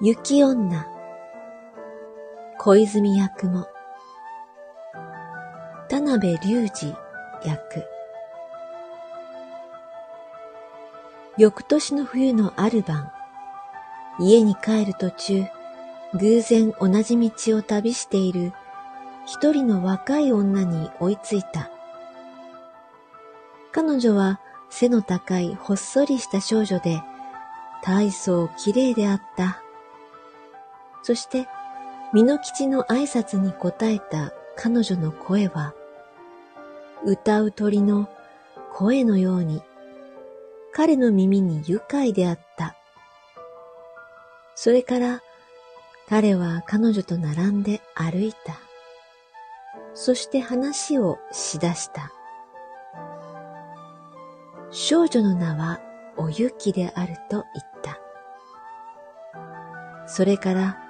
雪女、小泉役も、田辺隆二役。翌年の冬のある晩、家に帰る途中、偶然同じ道を旅している一人の若い女に追いついた。彼女は背の高いほっそりした少女で、大層綺麗であった。そして、美濃吉の挨拶に答えた彼女の声は、歌う鳥の声のように、彼の耳に愉快であった。それから彼は彼女と並んで歩いた。そして話をしだした。少女の名はおゆきであると言った。それから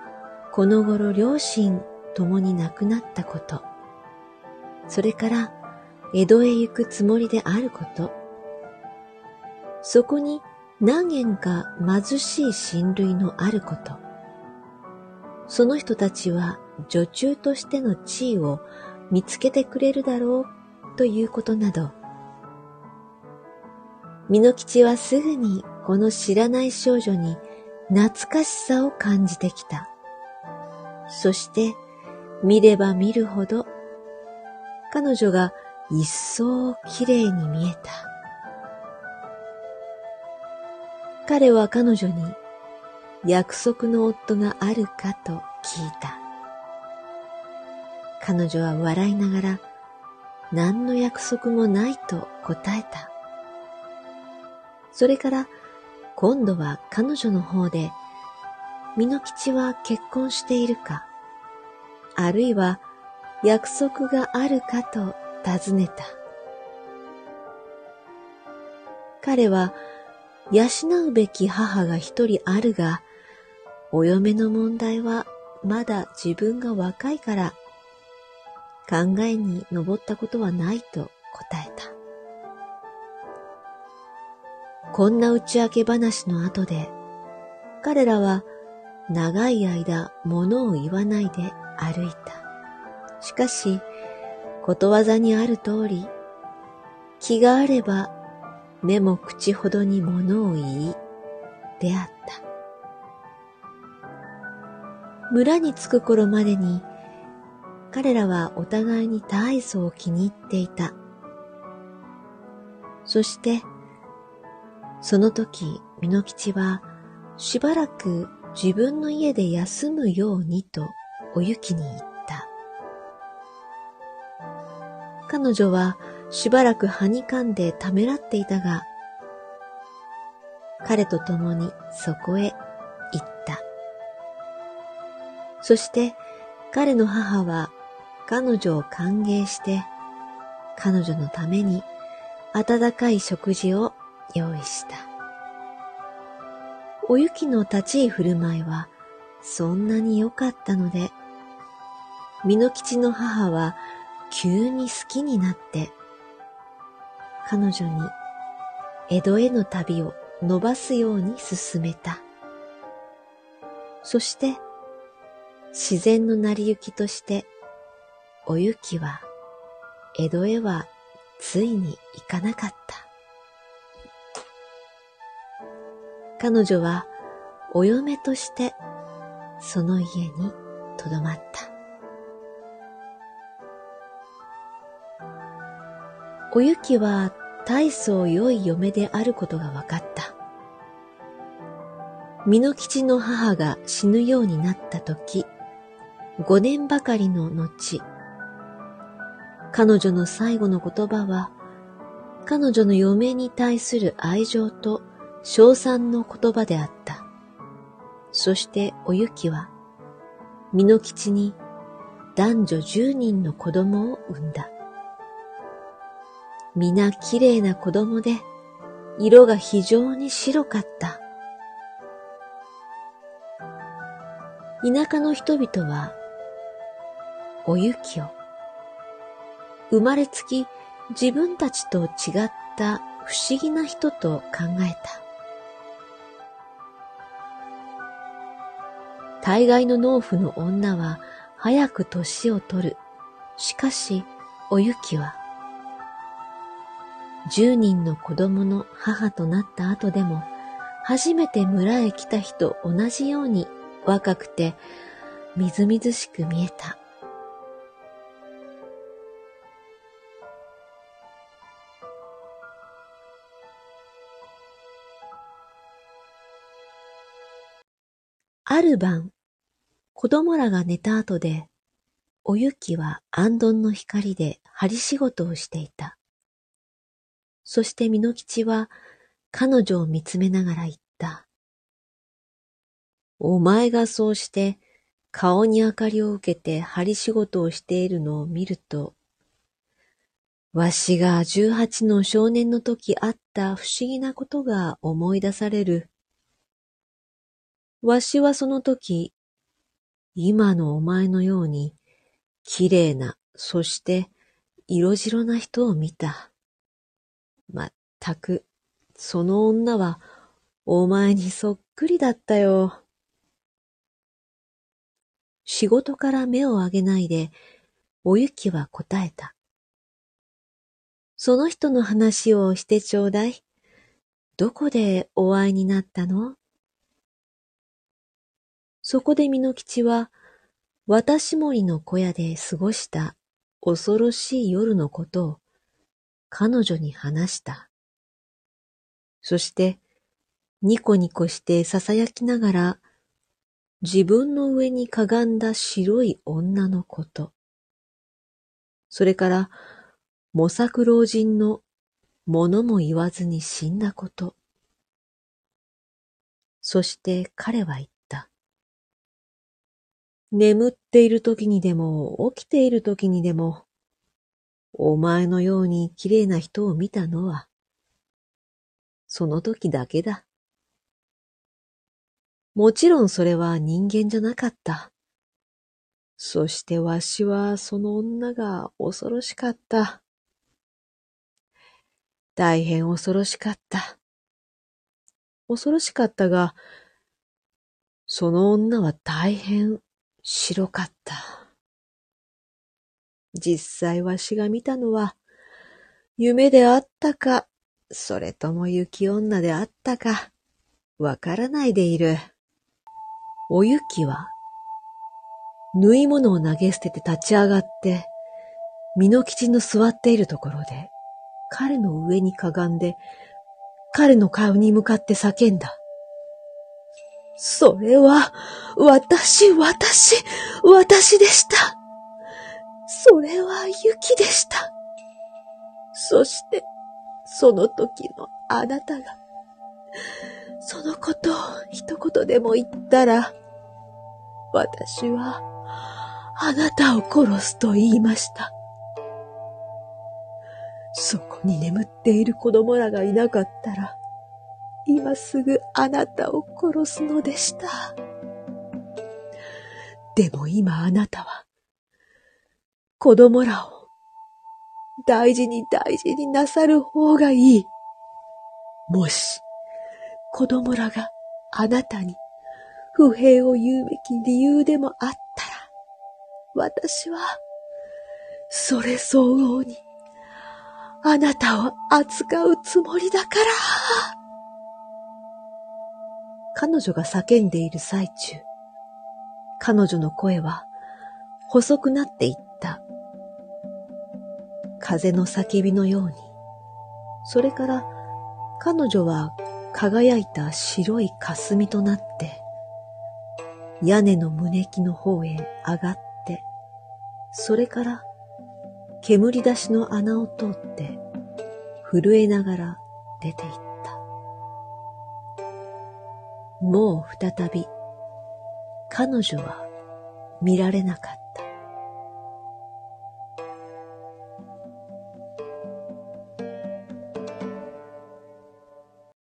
この頃両親共に亡くなったこと、それから江戸へ行くつもりであること、そこに何軒か貧しい親類のあること、その人たちは女中としての地位を見つけてくれるだろうということなど、美濃吉はすぐにこの知らない少女に懐かしさを感じてきた。そして見れば見るほど彼女が一層綺麗に見えた。彼は彼女に約束の夫があるかと聞いた。彼女は笑いながら何の約束もないと答えた。それから今度は彼女の方で、美濃吉は結婚しているか、あるいは約束があるかと尋ねた。彼は養うべき母が一人あるが、お嫁の問題はまだ自分が若いから考えに上ったことはないと答えた。こんな打ち明け話の後で、彼らは長い間物を言わないで歩いた。しかし、ことわざにある通り、気があれば目も口ほどに物を言い、であった。村に着く頃までに、彼らはお互いに大層気に入っていた。そして、その時、美濃吉はしばらく自分の家で休むようにとお雪に言った。彼女はしばらくはにかんでためらっていたが、彼と共にそこへ行った。そして彼の母は彼女を歓迎して、彼女のために温かい食事を用意した。お雪の立ち居振る舞いはそんなに良かったので、美濃吉の母は急に好きになって、彼女に江戸への旅を伸ばすように進めた。そして、自然の成り行きとして、お雪は江戸へはついに行かなかった。彼女はお嫁としてその家にとどまった。おゆきは大層良い嫁であることが分かった。美濃吉の母が死ぬようになった時、五年ばかりの後、彼女の最後の言葉は、彼女の嫁に対する愛情と称賛の言葉であった。そしておゆきは、美濃吉に男女十人の子供を産んだ。皆綺麗な子供で、色が非常に白かった。田舎の人々は、おゆきを、生まれつき自分たちと違った不思議な人と考えた。大概の農夫の女は早く年を取る。しかし、おゆきは、十人の子供の母となった後でも、初めて村へ来た日と同じように若くてみずみずしく見えた。ある晩、子供らが寝た後で、おゆきは安どんの光で針仕事をしていた。そして美濃吉は彼女を見つめながら言った。お前がそうして顔に明かりを受けて針仕事をしているのを見ると、わしが十八の少年の時あった不思議なことが思い出される。わしはその時、今のお前のように、綺麗な、そして色白な人を見た。まったく、その女は、お前にそっくりだったよ。仕事から目を上げないで、おゆきは答えた。その人の話をしてちょうだい。どこでお会いになったの？そこで美濃吉は、渡し森の小屋で過ごした恐ろしい夜のことを彼女に話した。そして、ニコニコして囁きながら、自分の上にかがんだ白い女のこと。それから、模索老人の物も言わずに死んだこと。そして彼は言った。眠っている時にでも起きている時にでも、お前のように綺麗な人を見たのは、その時だけだ。もちろんそれは人間じゃなかった。そしてわしはその女が恐ろしかった。大変恐ろしかった。恐ろしかったが、その女は大変白かった。実際わしが見たのは、夢であったか、それとも雪女であったか、わからないでいる。お雪は、縫い物を投げ捨てて立ち上がって、美濃吉の座っているところで、彼の上にかがんで、彼の顔に向かって叫んだ。それは、私、私、私でした。それは雪でした。そして、その時のあなたが、そのことを一言でも言ったら、私は、あなたを殺すと言いました。そこに眠っている子供らがいなかったら、今すぐあなたを殺すのでした。でも今あなたは、子供らを大事に大事になさる方がいい。もし、子供らがあなたに不平を言うべき理由でもあったら、私は、それ相応に、あなたを扱うつもりだから。彼女が叫んでいる最中、彼女の声は細くなっていった。風の叫びのように。それから彼女は輝いた白い霞となって、屋根の胸木の方へ上がって、それから煙出しの穴を通って震えながら出ていった。もう再び彼女は見られなかった。